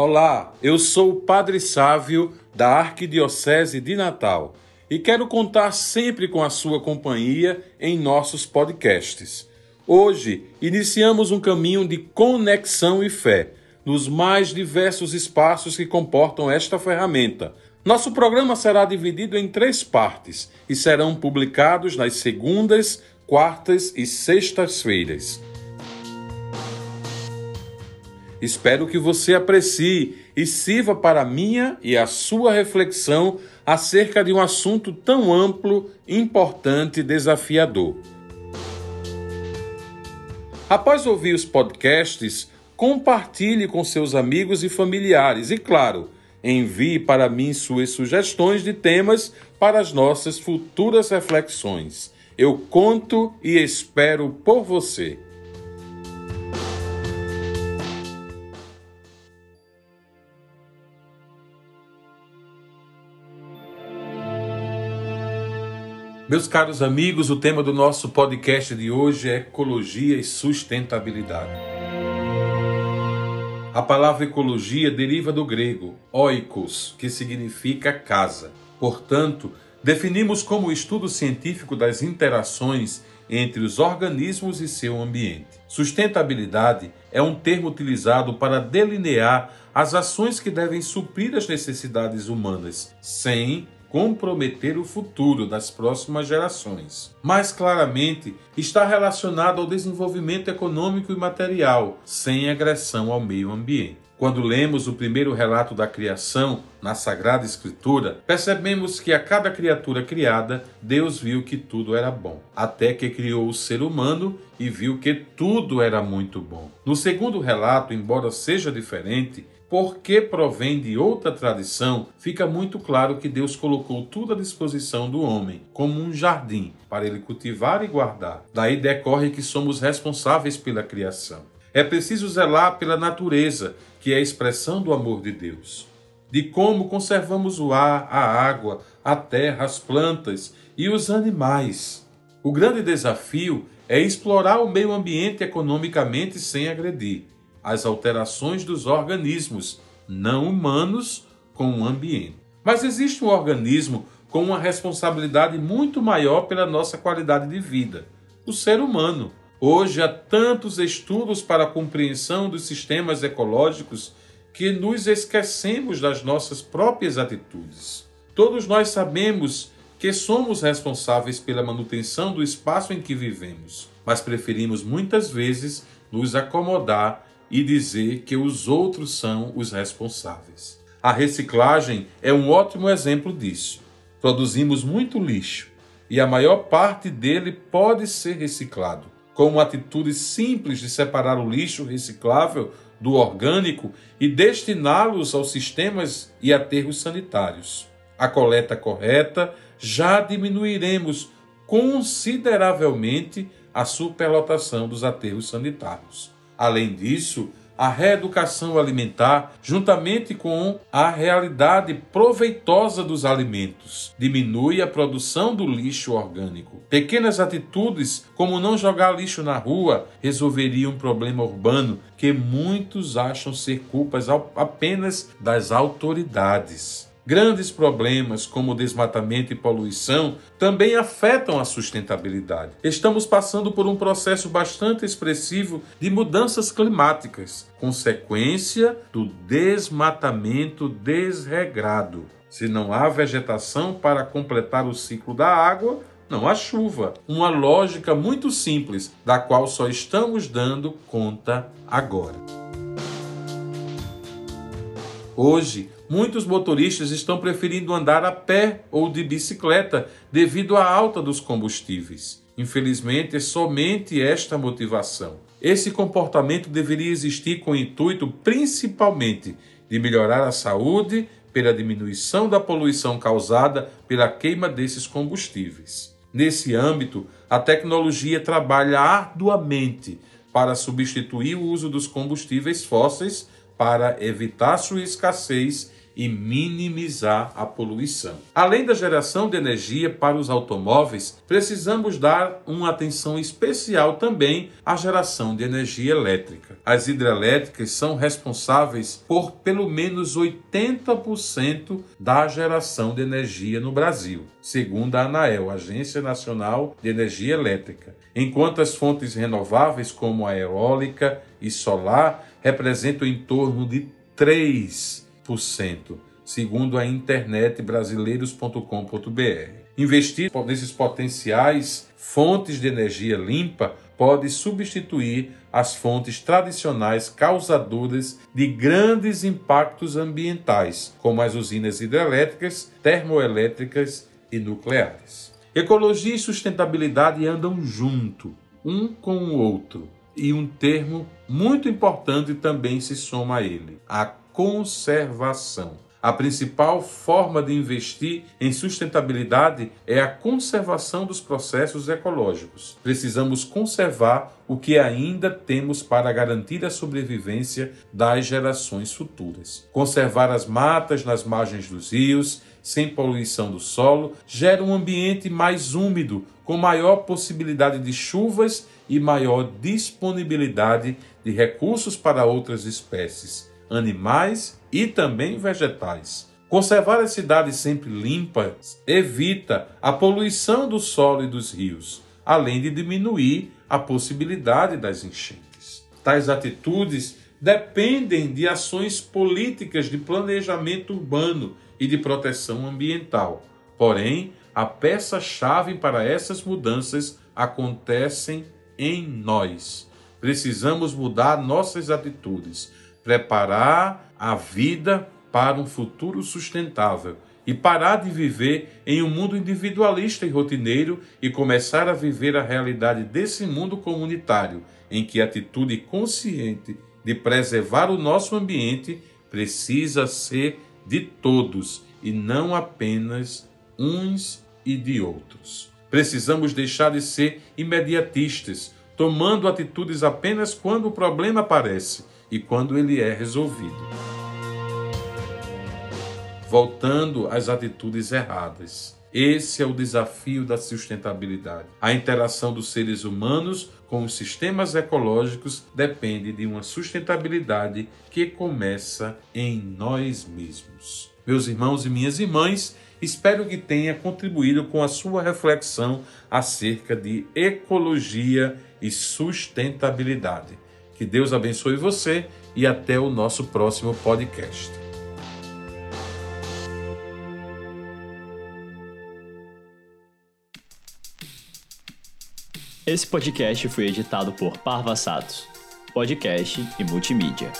Olá, eu sou o Padre Sávio da Arquidiocese de Natal e quero contar sempre com a sua companhia em nossos podcasts. Hoje iniciamos um caminho de conexão e fé nos mais diversos espaços que comportam esta ferramenta. Nosso programa será dividido em três partes e serão publicados nas segundas, quartas e sextas-feiras. Espero que você aprecie e sirva para a minha e a sua reflexão acerca de um assunto tão amplo, importante e desafiador. Após ouvir os podcasts, compartilhe com seus amigos e familiares e, claro, envie para mim suas sugestões de temas para as nossas futuras reflexões. Eu conto e espero por você. Meus caros amigos, o tema do nosso podcast de hoje é ecologia e sustentabilidade. A palavra ecologia deriva do grego oikos, que significa casa. Portanto, definimos como o estudo científico das interações entre os organismos e seu ambiente. Sustentabilidade é um termo utilizado para delinear as ações que devem suprir as necessidades humanas, sem comprometer o futuro das próximas gerações. Mais claramente, está relacionado ao desenvolvimento econômico e material, sem agressão ao meio ambiente. Quando lemos o primeiro relato da criação na Sagrada Escritura, percebemos que a cada criatura criada, Deus viu que tudo era bom, até que criou o ser humano e viu que tudo era muito bom. No segundo relato, embora seja diferente, porque provém de outra tradição, fica muito claro que Deus colocou tudo à disposição do homem, como um jardim, para ele cultivar e guardar. Daí decorre que somos responsáveis pela criação. É preciso zelar pela natureza, que é a expressão do amor de Deus. De como conservamos o ar, a água, a terra, as plantas e os animais. O grande desafio é explorar o meio ambiente economicamente sem agredir as alterações dos organismos não humanos com o ambiente. Mas existe um organismo com uma responsabilidade muito maior pela nossa qualidade de vida, o ser humano. Hoje há tantos estudos para a compreensão dos sistemas ecológicos que nos esquecemos das nossas próprias atitudes. Todos nós sabemos que somos responsáveis pela manutenção do espaço em que vivemos, mas preferimos muitas vezes nos acomodar e dizer que os outros são os responsáveis. A reciclagem é um ótimo exemplo disso. Produzimos muito lixo e a maior parte dele pode ser reciclado. Com uma atitude simples de separar o lixo reciclável do orgânico e destiná-los aos sistemas e aterros sanitários. A coleta correta já diminuiremos consideravelmente a superlotação dos aterros sanitários. Além disso, a reeducação alimentar, juntamente com a realidade proveitosa dos alimentos, diminui a produção do lixo orgânico. Pequenas atitudes, como não jogar lixo na rua, resolveriam um problema urbano que muitos acham ser culpas apenas das autoridades. Grandes problemas como desmatamento e poluição também afetam a sustentabilidade. Estamos passando por um processo bastante expressivo de mudanças climáticas, consequência do desmatamento desregrado. Se não há vegetação para completar o ciclo da água, não há chuva. Uma lógica muito simples, da qual só estamos dando conta agora. Hoje, muitos motoristas estão preferindo andar a pé ou de bicicleta devido à alta dos combustíveis. Infelizmente, é somente esta motivação. Esse comportamento deveria existir com o intuito principalmente de melhorar a saúde pela diminuição da poluição causada pela queima desses combustíveis. Nesse âmbito, a tecnologia trabalha arduamente para substituir o uso dos combustíveis fósseis para evitar sua escassez e minimizar a poluição. Além da geração de energia para os automóveis, precisamos dar uma atenção especial também à geração de energia elétrica. As hidrelétricas são responsáveis por pelo menos 80% da geração de energia no Brasil, segundo a ANAEL, Agência Nacional de Energia Elétrica, enquanto as fontes renováveis como a eólica e solar representam em torno de 3% segundo a internet brasileiros.com.br. Investir nesses potenciais fontes de energia limpa pode substituir as fontes tradicionais causadoras de grandes impactos ambientais, como as usinas hidrelétricas, termoelétricas e nucleares. Ecologia e sustentabilidade andam junto, um com o outro, e um termo muito importante também se soma a ele: a conservação. A principal forma de investir em sustentabilidade é a conservação dos processos ecológicos. Precisamos conservar o que ainda temos para garantir a sobrevivência das gerações futuras. Conservar as matas nas margens dos rios, sem poluição do solo, gera um ambiente mais úmido, com maior possibilidade de chuvas e maior disponibilidade de recursos para outras espécies animais e também vegetais. Conservar as cidades sempre limpas evita a poluição do solo e dos rios, além de diminuir a possibilidade das enchentes. Tais atitudes dependem de ações políticas de planejamento urbano e de proteção ambiental. Porém, a peça-chave para essas mudanças acontecem em nós. Precisamos mudar nossas atitudes, preparar a vida para um futuro sustentável e parar de viver em um mundo individualista e rotineiro e começar a viver a realidade desse mundo comunitário, em que a atitude consciente de preservar o nosso ambiente precisa ser de todos e não apenas uns e de outros. Precisamos deixar de ser imediatistas, tomando atitudes apenas quando o problema aparece e quando ele é resolvido. Voltando às atitudes erradas. Esse é o desafio da sustentabilidade. A interação dos seres humanos com os sistemas ecológicos depende de uma sustentabilidade que começa em nós mesmos. Meus irmãos e minhas irmãs, espero que tenha contribuído com a sua reflexão acerca de ecologia e sustentabilidade. Que Deus abençoe você e até o nosso próximo podcast. Esse podcast foi editado por Parva Satos, podcast e multimídia.